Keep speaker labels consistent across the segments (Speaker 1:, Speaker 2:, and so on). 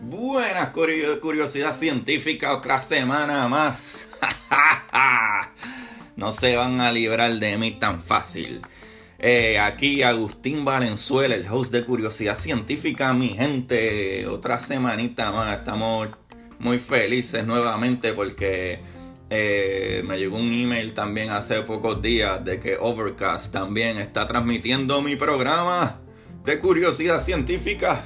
Speaker 1: Buenas curiosidad científica, otra semana más. no se van a librar de mí tan fácil. Eh, aquí Agustín Valenzuela, el host de Curiosidad Científica, mi gente. Otra semanita más. Estamos muy felices nuevamente porque eh, me llegó un email también hace pocos días de que Overcast también está transmitiendo mi programa de Curiosidad Científica.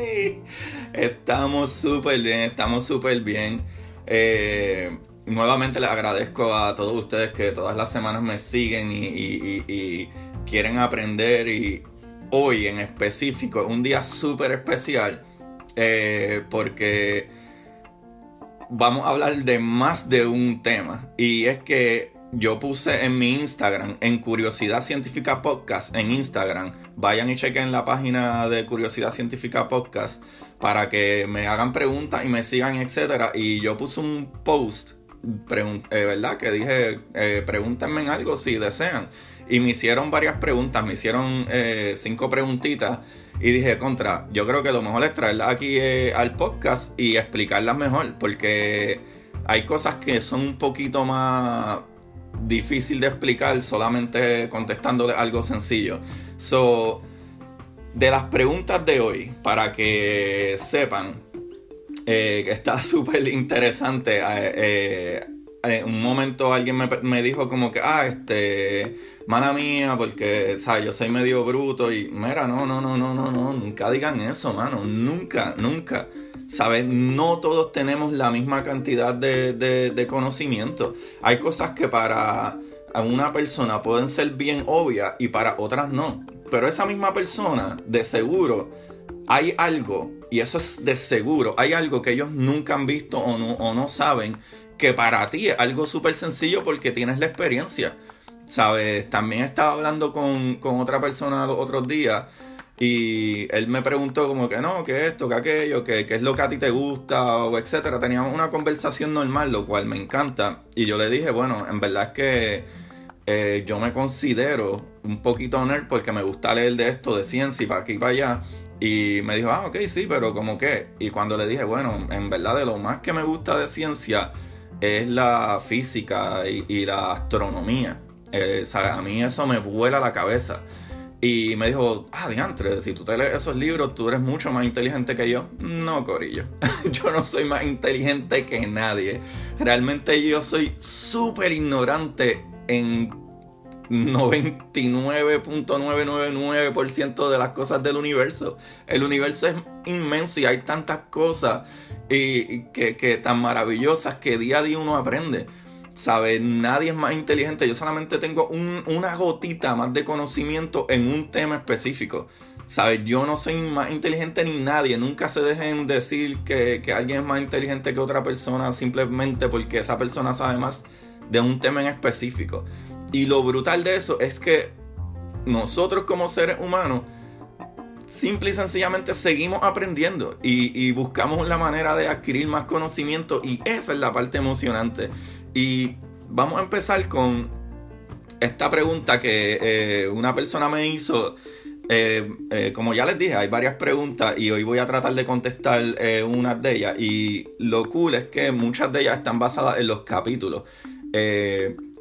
Speaker 1: estamos súper bien, estamos súper bien. Eh, nuevamente les agradezco a todos ustedes que todas las semanas me siguen y, quieren aprender y hoy en específico es un día súper especial eh, porque vamos a hablar de más de un tema y es que yo puse en mi Instagram, en Curiosidad Científica Podcast, en Instagram, vayan y chequen la página de Curiosidad Científica Podcast para que me hagan preguntas y me sigan, etcétera. Y yo puse un post eh, ¿verdad? Que dije, eh, pregúntenme en algo si desean. Y me hicieron varias preguntas, me hicieron eh, cinco preguntitas. Y dije, contra, yo creo que lo mejor es traerlas aquí al podcast y explicarlas mejor. Porque hay cosas que son un poquito más difícil de explicar solamente contestándole algo sencillo. So, de las preguntas de hoy, para que sepan, eh, que está súper interesante. En eh, eh, un momento alguien me, dijo como que, ah, este, mala mía, porque, ¿sabes? Yo soy medio bruto y, mira, no, no, no, no, no, no, nunca digan eso, mano, nunca, nunca. ¿Sabes? No todos tenemos la misma cantidad de, de conocimiento. Hay cosas que para una persona pueden ser bien obvias y para otras no. Pero esa misma persona, de seguro, hay algo, y eso es de seguro, hay algo que ellos nunca han visto o no, o no saben, que para ti es algo súper sencillo porque tienes la experiencia. ¿Sabes? También estaba hablando con, otra persona otros días y él me preguntó como que no, que esto, que aquello, que qué es lo que a ti te gusta o etcétera. Teníamos una conversación normal, lo cual me encanta. Y yo le dije, bueno, en verdad es que eh, yo me considero un poquito nerd porque me gusta leer de esto, de ciencia y para aquí y para allá. Y me dijo, ah, ok, sí, pero como que. Y cuando le dije, bueno, en verdad de lo más que me gusta de ciencia es la física y, la astronomía. Eh, a mí eso me vuela la cabeza. Y me dijo, ah, diantre, si tú te lees esos libros, tú eres mucho más inteligente que yo. No, Corillo. yo no soy más inteligente que nadie. Realmente yo soy súper ignorante en 99.999% de las cosas del universo. El universo es inmenso y hay tantas cosas y, que, tan maravillosas que día a día uno aprende. ¿Sabe? Nadie es más inteligente. Yo solamente tengo una gotita más de conocimiento en un tema específico. ¿Sabes? Yo no soy más inteligente ni nadie. Nunca se dejen decir que, que alguien es más inteligente que otra persona simplemente porque esa persona sabe más de un tema en específico. Y lo brutal de eso es que nosotros como seres humanos simple y sencillamente seguimos aprendiendo y, buscamos la manera de adquirir más conocimiento y esa es la parte emocionante. Y vamos a empezar con esta pregunta que eh, una persona me hizo. Eh, eh, como ya les dije, hay varias preguntas y hoy voy a tratar de contestar unas de ellas. Y lo cool es que muchas de ellas están basadas en los capítulos.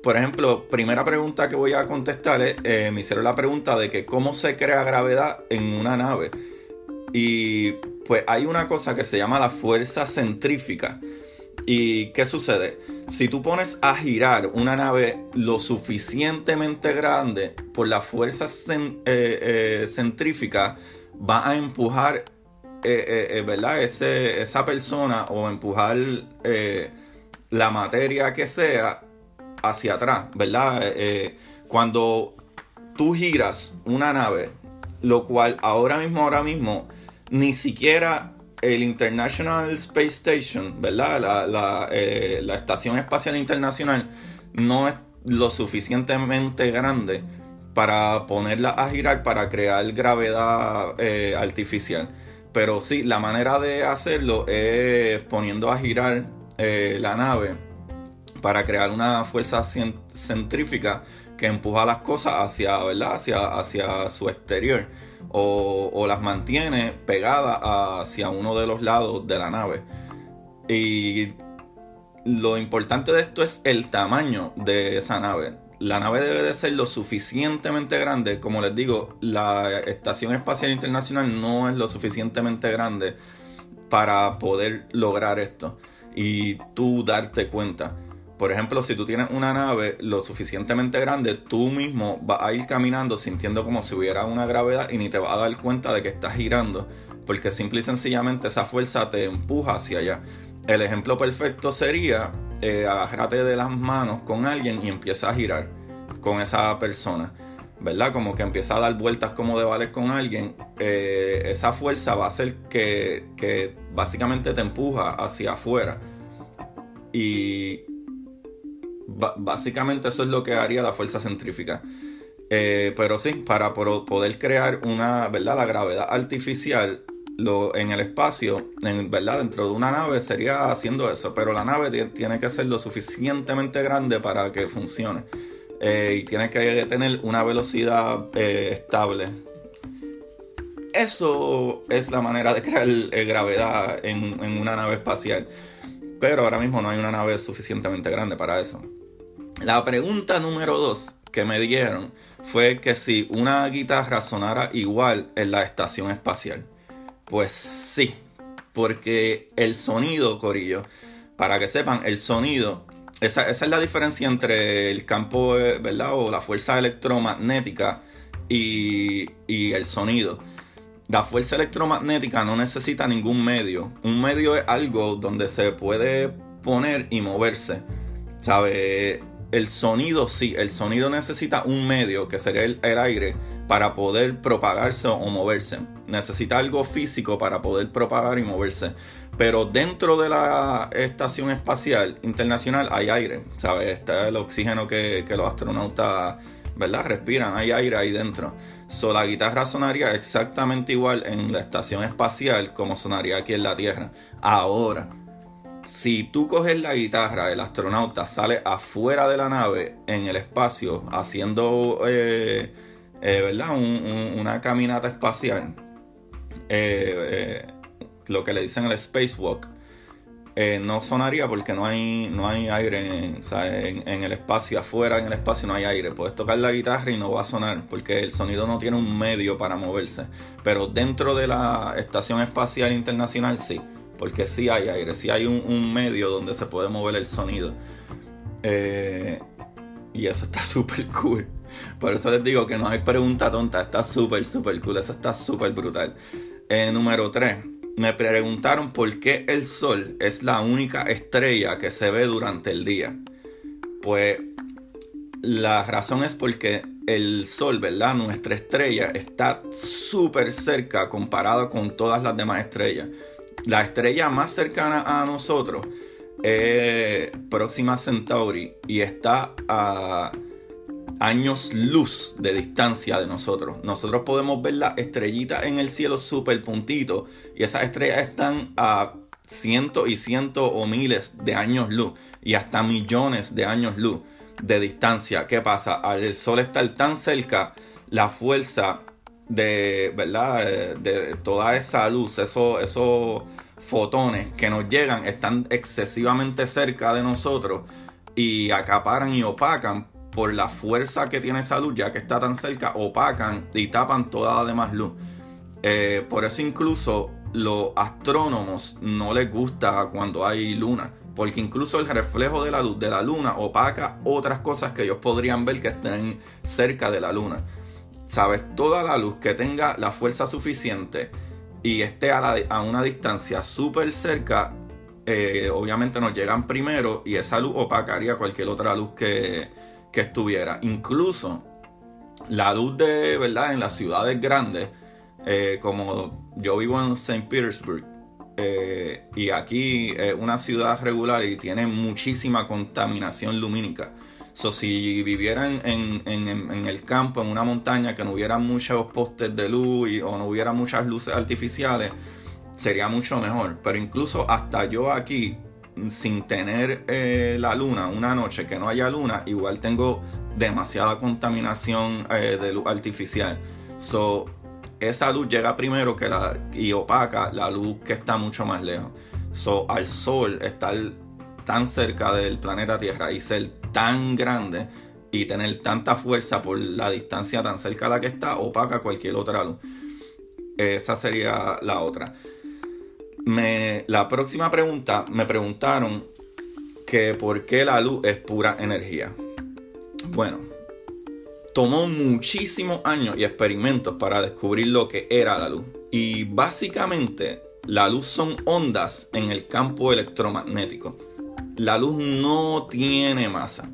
Speaker 1: Por ejemplo, primera pregunta que voy a contestar es, me hicieron la pregunta de que cómo se crea gravedad en una nave. Y pues hay una cosa que se llama la fuerza centrífica. ¿Y qué sucede? Si tú pones a girar una nave lo suficientemente grande por la fuerza eh, eh, centrífica, va a empujar, ¿verdad? esa persona o empujar la materia que sea hacia atrás, ¿verdad? Eh, eh, cuando tú giras una nave, lo cual ahora mismo, ahora mismo, ni siquiera el International Space Station, ¿verdad? La, eh, Estación Espacial Internacional no es lo suficientemente grande para ponerla a girar para crear gravedad artificial. Pero sí, la manera de hacerlo es poniendo a girar la nave para crear una fuerza centrífica que empuja las cosas hacia, ¿verdad? hacia, hacia su exterior o, las mantiene pegadas hacia uno de los lados de la nave. Y lo importante de esto es el tamaño de esa nave. La nave debe de ser lo suficientemente grande. Como les digo, la Estación Espacial Internacional no es lo suficientemente grande para poder lograr esto y tú darte cuenta. Por ejemplo, si tú tienes una nave lo suficientemente grande, tú mismo vas a ir caminando sintiendo como si hubiera una gravedad y ni te vas a dar cuenta de que estás girando, porque simple y sencillamente esa fuerza te empuja hacia allá. El ejemplo perfecto sería eh, de las manos con alguien y empieza a girar con esa persona. ¿verdad? Como que empieza a dar vueltas como de vales con alguien, eh, esa fuerza va a hacer que, que, básicamente te empuja hacia afuera. Y básicamente eso es lo que haría la fuerza centrífica. Eh, pero sí, para poder crear una, ¿verdad? La gravedad artificial lo, en el espacio, en, ¿verdad? Dentro de una nave sería haciendo eso, pero la nave tiene que ser lo suficientemente grande para que funcione. Eh, y tiene que tener una velocidad eh, estable. Eso es la manera de crear gravedad en, una nave espacial. Pero ahora mismo no hay una nave suficientemente grande para eso. La pregunta número dos que me dieron fue que si una guitarra sonara igual en la estación espacial. Pues sí, porque el sonido, Corillo, para que sepan, el sonido esa, es la diferencia entre el campo, eh, ¿verdad? O la fuerza electromagnética y, el sonido. La fuerza electromagnética no necesita ningún medio. Un medio es algo donde se puede poner y moverse. ¿Sabe? El sonido sí, el sonido necesita un medio, que sería el, aire, para poder propagarse o moverse. Necesita algo físico para poder propagar y moverse. Pero dentro de la Estación Espacial Internacional hay aire, ¿sabes? Está el oxígeno que, los astronautas, ¿verdad? Respiran, hay aire ahí dentro. So, la guitarra sonaría exactamente igual en la Estación Espacial como sonaría aquí en la Tierra. Ahora, si tú coges la guitarra, el astronauta sale afuera de la nave, en el espacio, haciendo, eh, eh, ¿verdad? una caminata espacial. Eh, eh lo que le dicen el spacewalk, no sonaría porque no hay, no hay aire en, el espacio, afuera en el espacio no hay aire. Puedes tocar la guitarra y no va a sonar porque el sonido no tiene un medio para moverse. Pero dentro de la Estación Espacial Internacional sí, porque sí hay aire, sí hay un, medio donde se puede mover el sonido. Eh, y eso está súper cool. Por eso les digo que no hay pregunta tonta, está súper, súper cool, eso está súper brutal. Eh, número 3 me preguntaron por qué el Sol es la única estrella que se ve durante el día. Pues la razón es porque el Sol, ¿verdad? Nuestra estrella está súper cerca comparado con todas las demás estrellas. La estrella más cercana a nosotros es Próxima Centauri y está a años luz de distancia de nosotros. Nosotros podemos ver las estrellitas en el cielo súper puntito y esas estrellas están a cientos y cientos o miles de años luz y hasta millones de años luz de distancia. ¿Qué pasa? Al sol estar tan cerca, la fuerza de, ¿verdad? De, toda esa luz, esos, esos fotones que nos llegan, están excesivamente cerca de nosotros y acaparan y opacan por la fuerza que tiene esa luz, ya que está tan cerca, opacan y tapan toda la demás luz. Eh, por eso incluso los astrónomos no les gusta cuando hay luna, porque incluso el reflejo de la luz de la luna opaca otras cosas que ellos podrían ver que estén cerca de la luna. Sabes, toda la luz que tenga la fuerza suficiente y esté a, una distancia súper cerca, eh, obviamente nos llegan primero y esa luz opacaría cualquier otra luz que, estuviera. Incluso la luz de, ¿verdad? En las ciudades grandes, eh, como yo vivo en St. Petersburg, eh, y aquí es una ciudad regular y tiene muchísima contaminación lumínica. So, si vivieran en, en, el campo, en una montaña, que no hubiera muchos postes de luz o no hubiera muchas luces artificiales, sería mucho mejor. Pero incluso hasta yo aquí, sin tener eh, la luna, una noche que no haya luna, igual tengo demasiada contaminación eh, de luz artificial. So, esa luz llega primero que la, y opaca la luz que está mucho más lejos. So, al sol estar tan cerca del planeta Tierra y ser tan grande y tener tanta fuerza por la distancia tan cerca a la que está, opaca cualquier otra luz. Esa sería la otra. Me, la próxima pregunta me preguntaron que por qué la luz es pura energía. Bueno, tomó muchísimos años y experimentos para descubrir lo que era la luz. Y básicamente la luz son ondas en el campo electromagnético. La luz no tiene masa.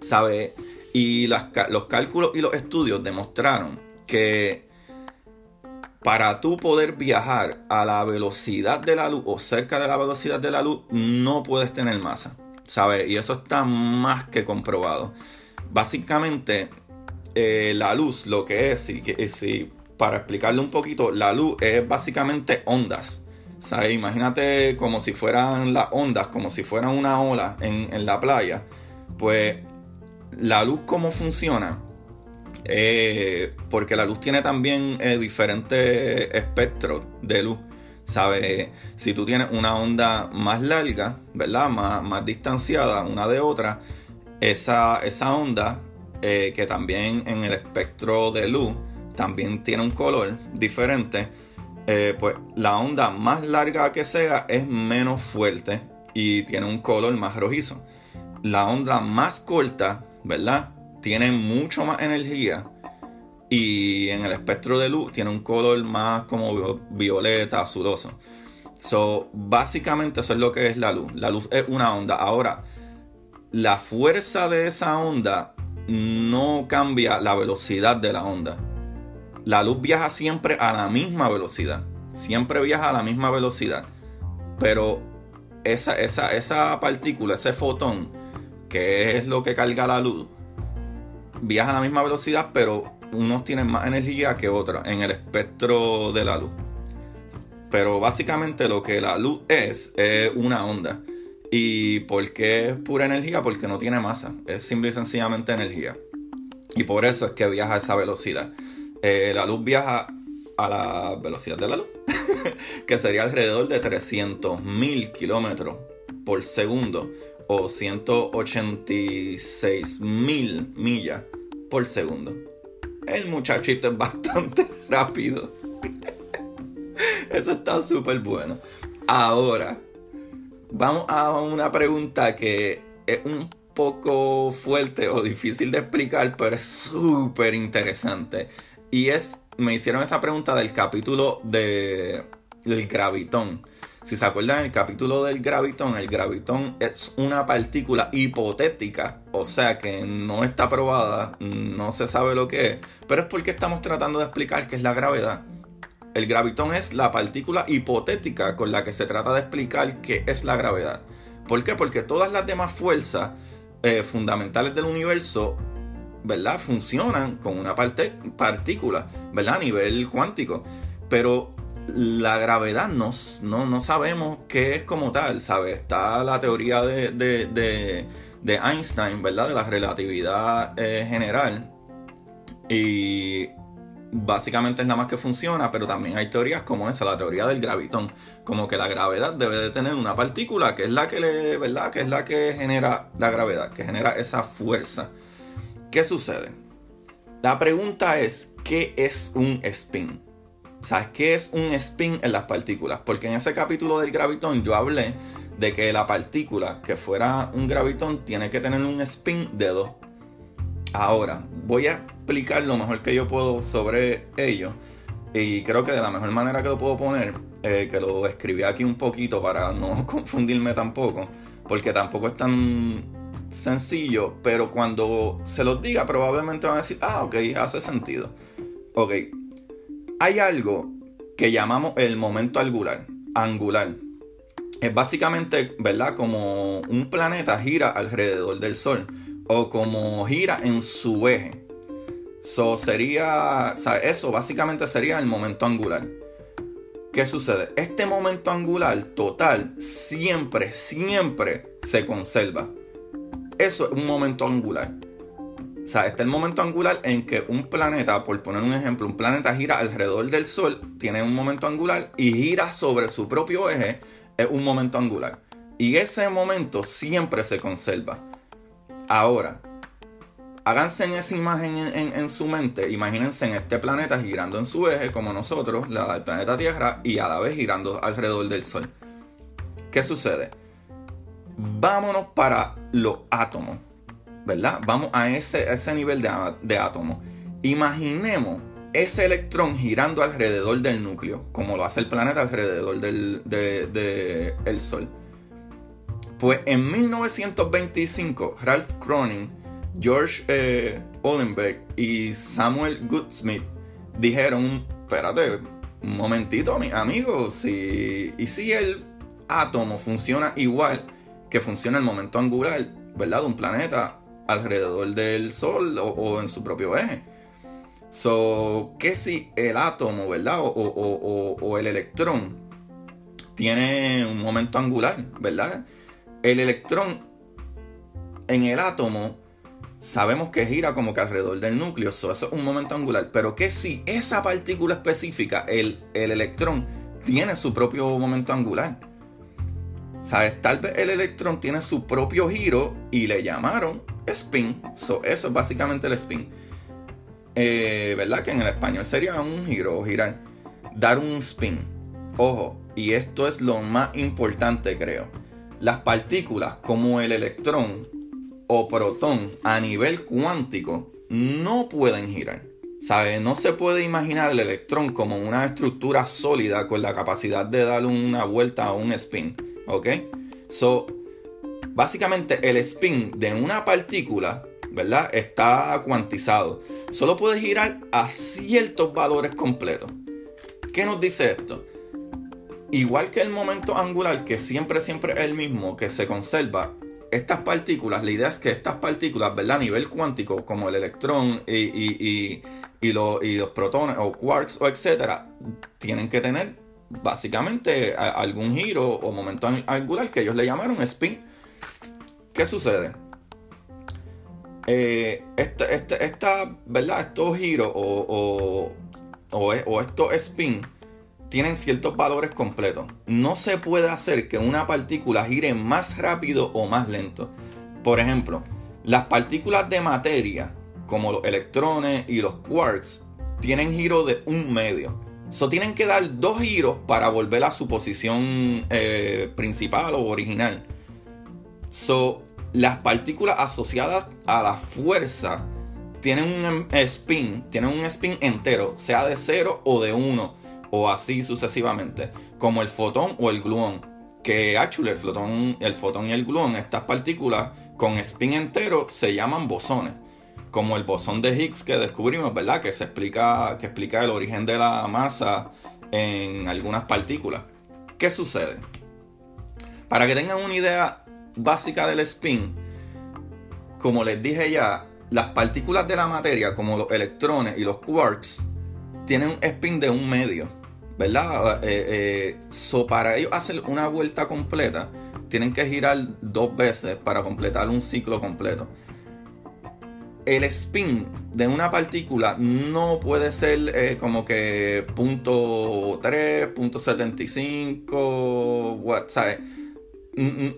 Speaker 1: ¿Sabe? Y los cálculos y los estudios demostraron que para tú poder viajar a la velocidad de la luz o cerca de la velocidad de la luz, no puedes tener masa. ¿Sabes? Y eso está más que comprobado. Básicamente, eh, la luz, lo que es, si, para explicarle un poquito, la luz es básicamente ondas. ¿Sabes? Imagínate como si fueran las ondas, como si fueran una ola en, en la playa. Pues la luz, ¿cómo funciona? Eh, porque la luz tiene también eh, diferentes espectros de luz. ¿Sabes? Si tú tienes una onda más larga, ¿verdad? Más, más distanciada una de otra, esa, esa onda, eh, que también en el espectro de luz también tiene un color diferente, pues la onda más larga que sea es menos fuerte y tiene un color más rojizo. La onda más corta, ¿verdad? tiene mucho más energía y en el espectro de luz tiene un color más como violeta, azuloso. So, básicamente eso es lo que es la luz. La luz es una onda. Ahora, la fuerza de esa onda no cambia la velocidad de la onda. La luz viaja siempre a la misma velocidad. Siempre viaja a la misma velocidad. Pero esa, esa, esa partícula, ese fotón, que es lo que carga la luz, viaja a la misma velocidad, pero unos tienen más energía que otros en el espectro de la luz. Pero básicamente lo que la luz es es una onda. ¿Y por qué es pura energía? Porque no tiene masa. Es simple y sencillamente energía. Y por eso es que viaja a esa velocidad. Eh, la luz viaja a la velocidad de la luz, que sería alrededor de 300.000 kilómetros por segundo o 186 mil millas por segundo. El muchachito es bastante rápido. Eso está súper bueno. Ahora, vamos a una pregunta que es un poco fuerte o difícil de explicar, pero es súper interesante. Y es, me hicieron esa pregunta del capítulo de, del gravitón. Si se acuerdan el capítulo del gravitón, el gravitón es una partícula hipotética, o sea que no está probada, no se sabe lo que es, pero es porque estamos tratando de explicar qué es la gravedad. El gravitón es la partícula hipotética con la que se trata de explicar qué es la gravedad. ¿Por qué? Porque todas las demás fuerzas eh, fundamentales del universo, ¿verdad? Funcionan con una partícula, ¿verdad? A nivel cuántico. Pero la gravedad no, no, sabemos qué es como tal, ¿sabes? Está la teoría de, de, Einstein, ¿verdad? De la relatividad eh, general. Y básicamente es nada más que funciona, pero también hay teorías como esa, la teoría del gravitón, como que la gravedad debe de tener una partícula que es la que le, ¿verdad? Que es la que genera la gravedad, que genera esa fuerza. ¿Qué sucede? La pregunta es, ¿qué es un spin? ¿Sabes qué es un spin en las partículas? Porque en ese capítulo del gravitón yo hablé de que la partícula que fuera un gravitón tiene que tener un spin de 2. Ahora, voy a explicar lo mejor que yo puedo sobre ello. Y creo que de la mejor manera que lo puedo poner, eh, que lo escribí aquí un poquito para no confundirme tampoco, porque tampoco es tan sencillo, pero cuando se los diga probablemente van a decir, ah, ok, hace sentido. Ok, hay algo que llamamos el momento angular. angular. Es básicamente, ¿verdad? Como un planeta gira alrededor del Sol. O como gira en su eje. So sería. eso básicamente sería el momento angular. ¿Qué sucede? Este momento angular total siempre, siempre se conserva. Eso es un momento angular. O sea, está el momento angular en que un planeta, por poner un ejemplo, un planeta gira alrededor del Sol, tiene un momento angular y gira sobre su propio eje, es un momento angular. Y ese momento siempre se conserva. Ahora, háganse en esa imagen en, su mente, imagínense en este planeta girando en su eje como nosotros, la, el planeta Tierra, y a la vez girando alrededor del Sol. ¿Qué sucede? Vámonos para los átomos, ¿verdad? Vamos a ese, ese nivel de, de. Imaginemos ese electrón girando alrededor del núcleo, como lo hace el planeta alrededor del de, Sol. Pues en 1925, Ralph Cronin George eh, y Samuel Goodsmith dijeron, espérate, un momentito, mi amigo, si, y si el átomo funciona igual que funciona el momento angular, ¿verdad? De un planeta alrededor del Sol o, en su propio eje. So, ¿qué si el átomo, ¿verdad? O, o, el electrón tiene un momento angular, ¿verdad? El electrón en el átomo sabemos que gira como que alrededor del núcleo, eso es un momento angular, pero que si esa partícula específica, el, el electrón, tiene su propio momento angular. ¿Sabes? Tal vez el electrón tiene su propio giro y le llamaron spin. eso es básicamente el spin. Eh, ¿Verdad? Que en el español sería un giro o girar. Dar un spin. Ojo, y esto es lo más importante creo. Las partículas como el electrón o protón a nivel cuántico no pueden girar. ¿Sabe? No se puede imaginar el electrón como una estructura sólida con la capacidad de dar una vuelta a un spin. ¿Ok? So, básicamente el spin de una partícula, ¿verdad? Está cuantizado. Solo puede girar a ciertos valores completos. ¿Qué nos dice esto? Igual que el momento angular, que siempre, siempre es el mismo, que se conserva, estas partículas, la idea es que estas partículas, ¿verdad? A nivel cuántico, como el electrón y, los protones o quarks o etcétera, tienen que tener básicamente algún giro o momento angular que ellos le llamaron spin. ¿Qué sucede? Eh, este, este, esta, ¿verdad? Estos giros o, o, o estos spin tienen ciertos valores completos. No se puede hacer que una partícula gire más rápido o más lento. Por ejemplo, las partículas de materia, como los electrones y los quarks, tienen giro de un medio. So tienen que dar dos giros para volver a su posición eh, principal o original. So, las partículas asociadas a la fuerza tienen un spin, tienen un spin entero, sea de 0 o de 1 o así sucesivamente, como el fotón o el gluón. Que actually el fotón, el fotón y el gluón, estas partículas con spin entero se llaman bosones. Como el bosón de Higgs que descubrimos, ¿verdad? Que se explica, que explica el origen de la masa en algunas partículas. ¿Qué sucede? Para que tengan una idea básica del spin, como les dije ya, las partículas de la materia, como los electrones y los quarks, tienen un spin de un medio. ¿verdad? Eh, eh, para ellos hacer una vuelta completa, tienen que girar dos veces para completar un ciclo completo. El spin de una partícula no puede ser eh, como que punto 3, punto 75, what, ¿sabes? Mm, mm,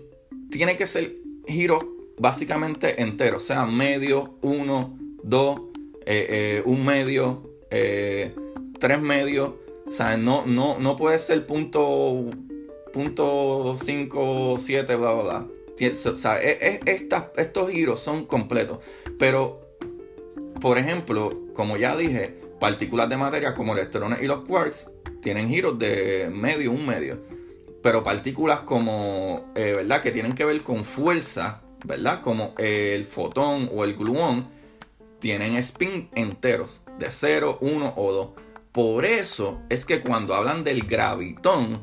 Speaker 1: tiene que ser giros básicamente enteros, o sea, medio, 1, 2, un medio, tres medios o sea, no, no, no puede ser punto, punto 5, 7, bla, bla, bla. E, e, estos giros son completos. Pero, por ejemplo, como ya dije, partículas de materia como electrones y los quarks tienen giros de medio, un medio. Pero partículas como, eh, ¿verdad? Que tienen que ver con fuerza, ¿verdad? Como el fotón o el gluón, tienen spin enteros, de 0, 1 o 2. Por eso es que cuando hablan del gravitón,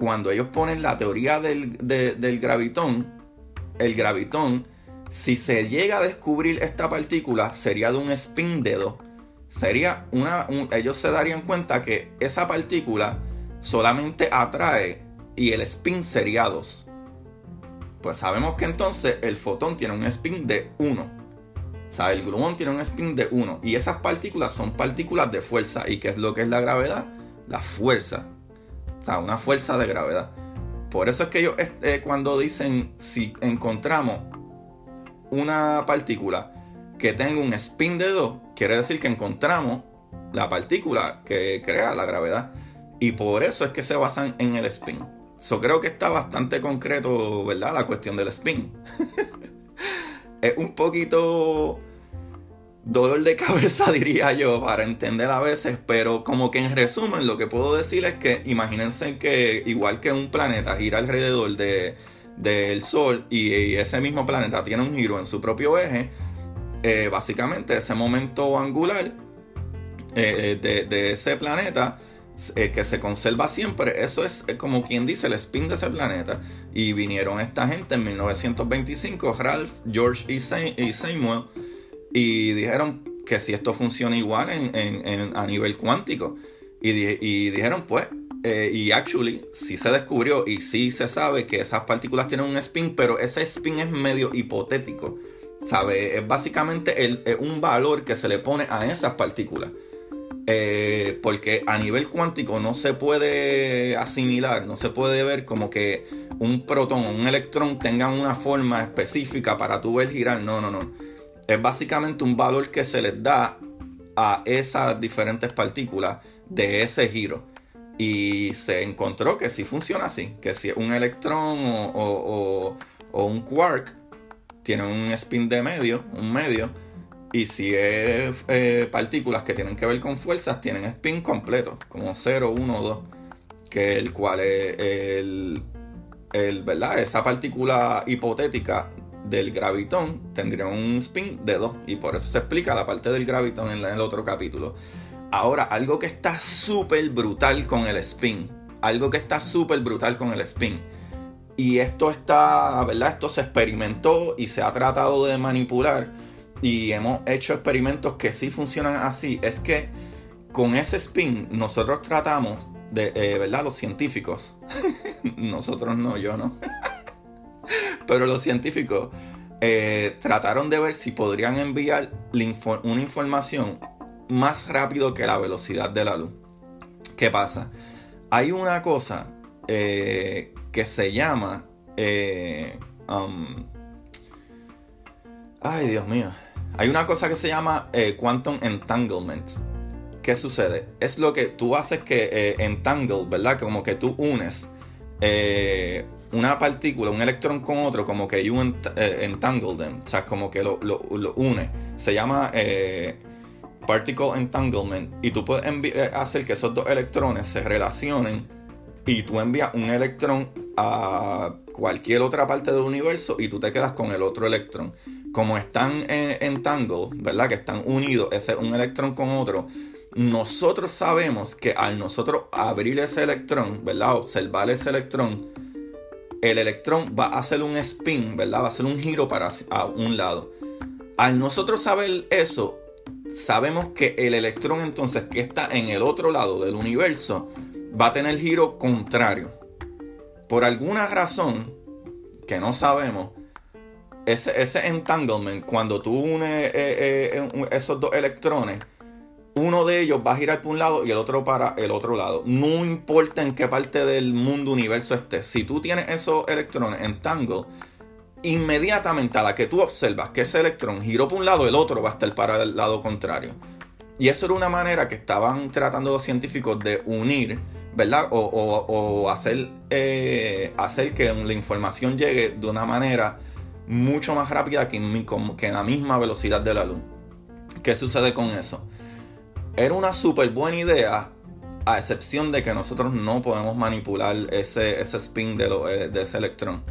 Speaker 1: cuando ellos ponen la teoría del, gravitón, el gravitón, si se llega a descubrir esta partícula, sería de un spin de 2. sería una. ellos se darían cuenta que esa partícula solamente atrae y el spin sería 2. Pues sabemos que entonces el fotón tiene un spin de 1. O sea, el gluón tiene un spin de 1. Y esas partículas son partículas de fuerza. ¿Y qué es lo que es la gravedad? La fuerza. O sea, una fuerza de gravedad. Por eso es que ellos eh, cuando dicen si encontramos una partícula que tenga un spin de 2, quiere decir que encontramos la partícula que crea la gravedad. Y por eso es que se basan en el spin. Yo creo que está bastante concreto, ¿verdad? La cuestión del spin. es un poquito dolor de cabeza, diría yo, para entender a veces, pero como que en resumen lo que puedo decir es que imagínense que igual que un planeta gira alrededor de, del Sol y, ese mismo planeta tiene un giro en su propio eje, eh, básicamente ese momento angular eh, de, de ese planeta eh, que se conserva siempre, eso es eh, como quien dice el spin de ese planeta. Y vinieron esta gente en 1925, Ralph, George y, Samuel, y dijeron que si esto funciona igual en, a nivel cuántico. Y, dijeron, pues, eh, y actually, sí se descubrió y sí se sabe que esas partículas tienen un spin, pero ese spin es medio hipotético. ¿Sabe? Es básicamente el, un valor que se le pone a esas partículas. Eh, porque a nivel cuántico no se puede asimilar, no se puede ver como que un protón o un electrón tengan una forma específica para tu ver girar. No, no, no. Es básicamente un valor que se les da a esas diferentes partículas de ese giro. Y se encontró que sí funciona así, que si un electrón o un quark tiene un spin de medio, un medio, y si es eh, partículas que tienen que ver con fuerzas, tienen spin completo, como 0, 1, 2, que el cual es el, el, ¿verdad? Esa partícula hipotética del gravitón tendría un spin de 2 y por eso se explica la parte del gravitón en, el otro capítulo. Ahora, algo que está súper brutal con el spin, algo que está súper brutal con el spin. Y esto está, ¿verdad? Esto se experimentó y se ha tratado de manipular y hemos hecho experimentos que sí funcionan así, es que con ese spin nosotros tratamos de, eh, ¿verdad? Los científicos, nosotros no, yo no, pero los científicos eh, trataron de ver si podrían enviar una información más rápido que la velocidad de la luz. ¿Qué pasa? Hay una cosa eh, que se llama... Um, ay, Dios mío. Hay una cosa que se llama eh, quantum entanglement. ¿Qué sucede? Es lo que tú haces que eh, entangle, ¿verdad? Como que tú unes eh, una partícula, un electrón con otro, como que you entangle them. O sea, como que lo, une. Se llama particle entanglement. Y tú puedes hacer que esos dos electrones se relacionen y tú envías un electrón a cualquier otra parte del universo y tú te quedas con el otro electrón como están en, tango, ¿verdad? Que están unidos, ese, un electrón con otro. Nosotros sabemos que al nosotros abrir ese electrón, ¿verdad? Observar ese electrón, el electrón va a hacer un spin, ¿verdad? Va a hacer un giro para a un lado. Al nosotros saber eso, sabemos que el electrón entonces que está en el otro lado del universo va a tener giro contrario. Por alguna razón que no sabemos, ese, entanglement, cuando tú unes eh, eh, esos dos electrones, uno de ellos va a girar por un lado y el otro para el otro lado. No importa en qué parte del mundo universo esté. Si tú tienes esos electrones en tango, inmediatamente a la que tú observas que ese electrón giró por un lado, el otro va a estar para el lado contrario. Y eso era una manera que estaban tratando los científicos de unir, ¿verdad? O, hacer, eh, hacer que la información llegue de una manera mucho más rápida que, en la misma velocidad de la luz. ¿Qué sucede con eso? Era una súper buena idea, a excepción de que nosotros no podemos manipular ese, ese spin de, eh, de ese electrón.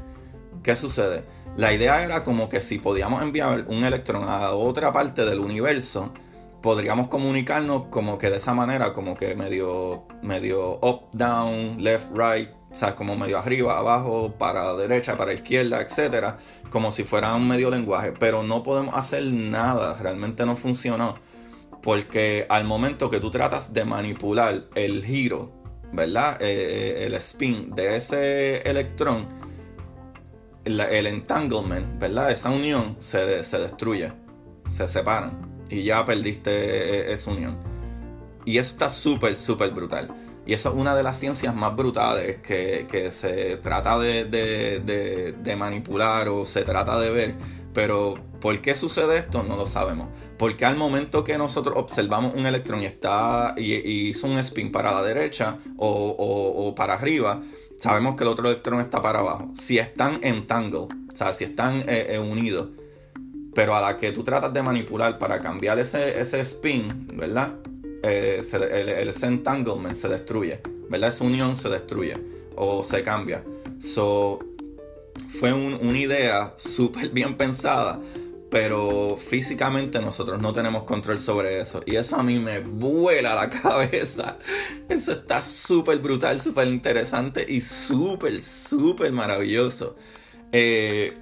Speaker 1: ¿Qué sucede? La idea era como que si podíamos enviar un electrón a otra parte del universo, podríamos comunicarnos como que de esa manera, como que medio, medio up, down, left, right, o sea, como medio arriba, abajo, para derecha, para izquierda, etcétera, como si fuera un medio lenguaje, pero no podemos hacer nada, realmente no funcionó. Porque al momento que tú tratas de manipular el giro, ¿verdad? Eh, el spin de ese electrón, el, entanglement, ¿verdad? Esa unión se, se destruye, se separan y ya perdiste eh, esa unión. Y eso está súper, súper brutal. Y eso es una de las ciencias más brutales que, se trata de, manipular o se trata de ver. Pero ¿por qué sucede esto? No lo sabemos. Porque al momento que nosotros observamos un electrón y está y, hizo un spin para la derecha o, para arriba, sabemos que el otro electrón está para abajo. Si están en tangle, o sea, si están eh, eh, unidos, pero a la que tú tratas de manipular para cambiar ese, ese spin, ¿verdad? Eh, el, entanglement se destruye, ¿verdad? Esa unión se destruye o se cambia. So, fue una idea súper bien pensada, pero físicamente nosotros no tenemos control sobre eso. Y eso a mí me vuela la cabeza. Eso está súper brutal, súper interesante y súper, súper maravilloso. Eh,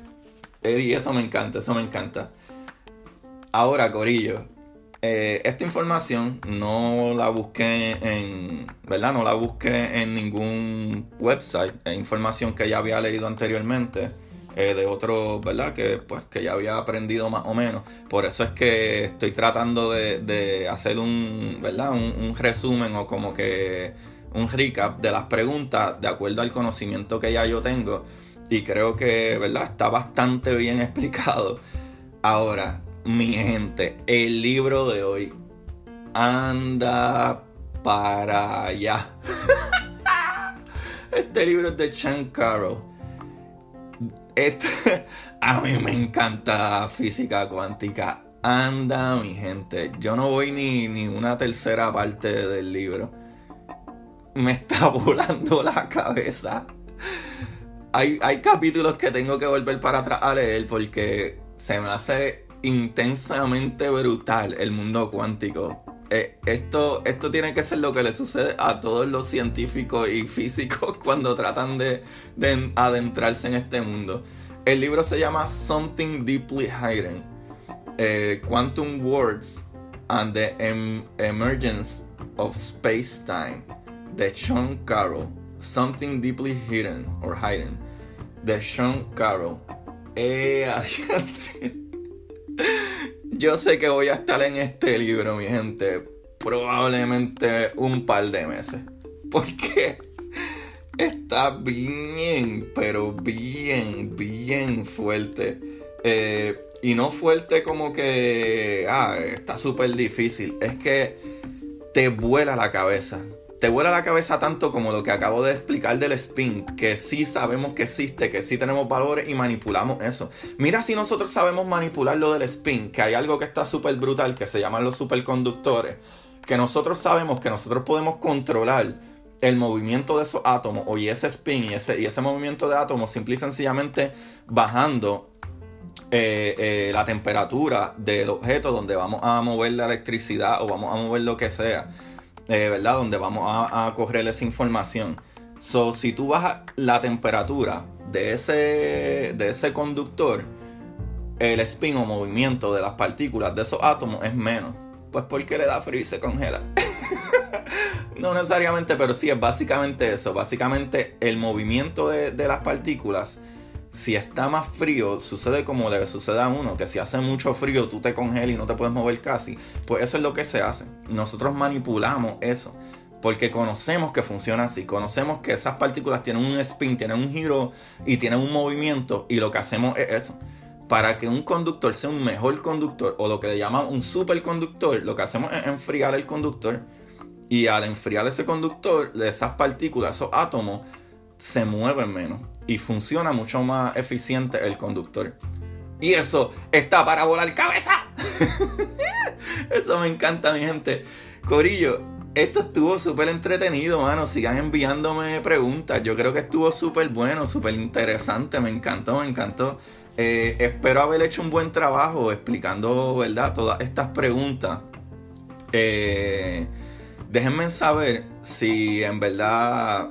Speaker 1: y eso me encanta, eso me encanta. Ahora, Corillo, eh, esta información no la busqué en, ¿verdad? No la busqué en ningún website. Es información que ya había leído anteriormente eh, de otro, ¿verdad? Que, pues, que ya había aprendido más o menos. Por eso es que estoy tratando de, hacer un, ¿verdad? Un, resumen o como que un recap de las preguntas de acuerdo al conocimiento que ya yo tengo. Y creo que, ¿verdad? Está bastante bien explicado. Ahora, mi gente, el libro de hoy anda para allá. Este libro es de Chan Carroll. Este, a mí me encanta física cuántica. Anda, mi gente. Yo no voy ni, ni una tercera parte del libro. Me está volando la cabeza. Hay, hay capítulos que tengo que volver para atrás a leer porque se me hace intensamente brutal el mundo cuántico. Eh, esto, esto tiene que ser lo que le sucede a todos los científicos y físicos cuando tratan de, adentrarse en este mundo. El libro se llama Something Deeply Hidden. Eh, Quantum Words and the em-, Emergence of Space-Time. De Sean Carroll. Something Deeply Hidden or Hidden. De Sean Carroll. Eh, Yo sé que voy a estar en este libro, mi gente, probablemente un par de meses. Porque está bien, pero bien, bien fuerte. Eh, y no fuerte como que, ah, está súper difícil. Es que te vuela la cabeza te vuela la cabeza tanto como lo que acabo de explicar del spin, que sí sabemos que existe, que sí tenemos valores y manipulamos eso. Mira si nosotros sabemos manipular lo del spin, que hay algo que está súper brutal que se llaman los superconductores, que nosotros sabemos que nosotros podemos controlar el movimiento de esos átomos o y ese spin y ese, y ese movimiento de átomos simple y sencillamente bajando eh, eh, la temperatura del objeto donde vamos a mover la electricidad o vamos a mover lo que sea. Eh, ¿verdad? Donde vamos a, correr esa información. So, si tú bajas la temperatura de ese, de ese conductor, el spin o movimiento de las partículas de esos átomos es menos. Pues porque le da frío y se congela. no necesariamente, pero sí es básicamente eso. Básicamente el movimiento de, de las partículas si está más frío, sucede como le sucede a uno, que si hace mucho frío tú te congelas y no te puedes mover casi. Pues eso es lo que se hace. Nosotros manipulamos eso. Porque conocemos que funciona así, conocemos que esas partículas tienen un spin, tienen un giro y tienen un movimiento y lo que hacemos es eso. Para que un conductor sea un mejor conductor o lo que le llaman un superconductor, lo que hacemos es enfriar el conductor y al enfriar ese conductor, esas partículas, esos átomos, se mueven menos y funciona mucho más eficiente el conductor. Y eso está para volar cabeza. eso me encanta, mi gente. Corillo, esto estuvo súper entretenido, mano. Sigan enviándome preguntas. Yo creo que estuvo súper bueno, súper interesante. Me encantó, me encantó. Eh, espero haber hecho un buen trabajo explicando, ¿verdad? Todas estas preguntas. Eh, déjenme saber si en verdad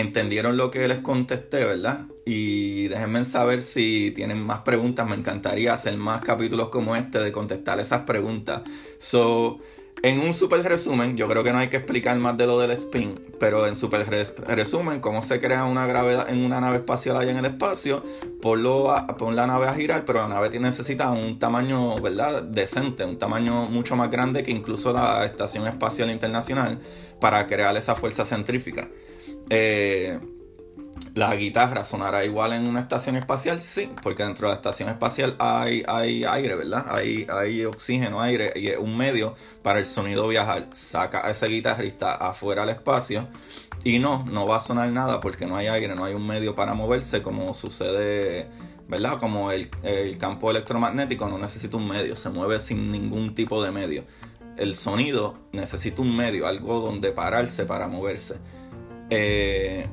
Speaker 1: entendieron lo que les contesté, ¿verdad? Y déjenme saber si tienen más preguntas. Me encantaría hacer más capítulos como este de contestar esas preguntas. So, en un super resumen, yo creo que no hay que explicar más de lo del spin, pero en super resumen, cómo se crea una gravedad en una nave espacial allá en el espacio, ponlo pon la nave a girar, pero la nave necesita un tamaño, ¿verdad? Decente, un tamaño mucho más grande que incluso la Estación Espacial Internacional para crear esa fuerza centrífica. Eh, la guitarra sonará igual en una estación espacial, sí, porque dentro de la estación espacial hay, aire, ¿verdad? Hay, oxígeno, aire y un medio para el sonido viajar. Saca a ese guitarrista afuera al espacio y no, no va a sonar nada porque no hay aire, no hay un medio para moverse como sucede, ¿verdad? Como el campo electromagnético no necesita un medio, se mueve sin ningún tipo de medio. El sonido necesita un medio, algo donde pararse para moverse. Eh,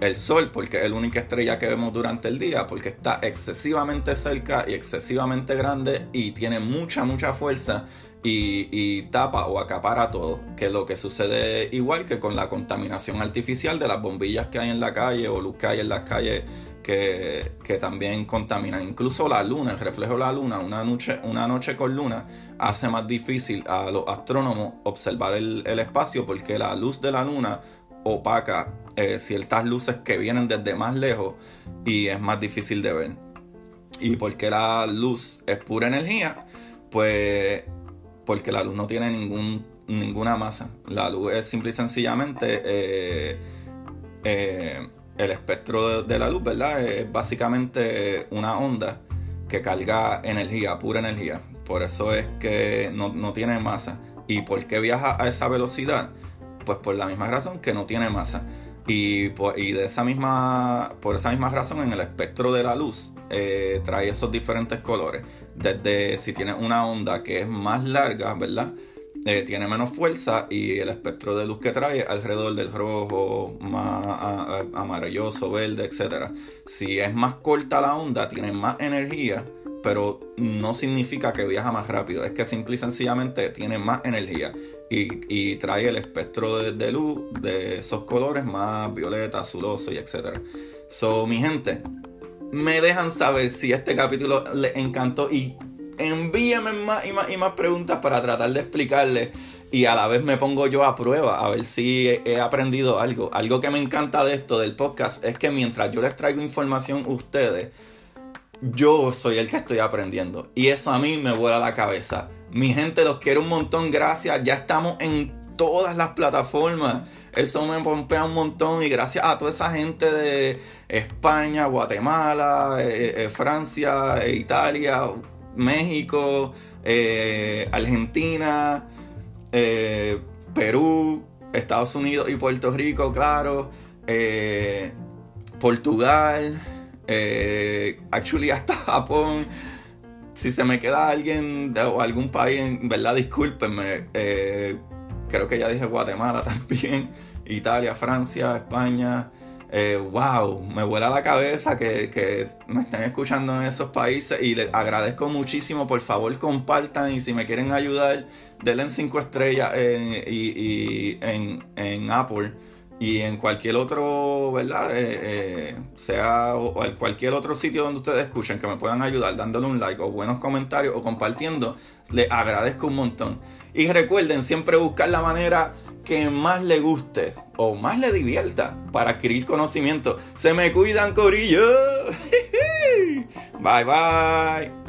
Speaker 1: el Sol, porque es la única estrella que vemos durante el día, porque está excesivamente cerca y excesivamente grande y tiene mucha, mucha fuerza y, tapa o acapara todo. Que lo que sucede igual que con la contaminación artificial de las bombillas que hay en la calle o luz que hay en las calles que, también contaminan. Incluso la luna, el reflejo de la luna, una noche, una noche con luna, hace más difícil a los astrónomos observar el espacio porque la luz de la luna opaca eh, ciertas luces que vienen desde más lejos y es más difícil de ver. ¿Y porque la luz es pura energía? Pues porque la luz no tiene ningún, ninguna masa. La luz es simple y sencillamente eh, eh, el espectro de, la luz, ¿verdad? Es básicamente una onda que carga energía, pura energía. Por eso es que no, no tiene masa. ¿Y por qué viaja a esa velocidad? Pues por la misma razón que no tiene masa. Y, por, de esa misma, por esa misma razón en el espectro de la luz eh, trae esos diferentes colores. Desde si tiene una onda que es más larga, ¿verdad? Eh, tiene menos fuerza y el espectro de luz que trae alrededor del rojo, más amarilloso, verde, etc. Si es más corta la onda, tiene más energía pero no significa que viaja más rápido, es que simple y sencillamente tiene más energía y, trae el espectro de, luz de esos colores más violeta, azuloso y etc. So, mi gente, me dejan saber si este capítulo les encantó y envíenme más y más y más preguntas para tratar de explicarles y a la vez me pongo yo a prueba a ver si he, aprendido algo. Algo que me encanta de esto, del podcast, es que mientras yo les traigo información a ustedes, yo soy el que estoy aprendiendo. Y eso a mí me vuela la cabeza. Mi gente, los quiero un montón, gracias. Ya estamos en todas las plataformas. Eso me pompea un montón y gracias a toda esa gente de España, Guatemala, eh, eh, Francia, eh, Italia, México, Argentina, Perú, Estados Unidos y Puerto Rico, claro, Portugal, actually, hasta Japón. Si se me queda alguien de, o algún país, en verdad, discúlpenme. Eh, creo que ya dije Guatemala también. Italia, Francia, España. Eh, wow, me vuela la cabeza que, que, me estén escuchando en esos países y les agradezco muchísimo. Por favor, compartan y si me quieren ayudar, denle 5 estrellas y, y en, en Apple y en cualquier otro, ¿verdad? Eh, eh, sea o, en cualquier otro sitio donde ustedes escuchen que me puedan ayudar dándole un like o buenos comentarios o compartiendo, les agradezco un montón. Y recuerden siempre buscar la manera que más le guste o más le divierta para adquirir conocimiento. Se me cuidan, Corillo. bye bye.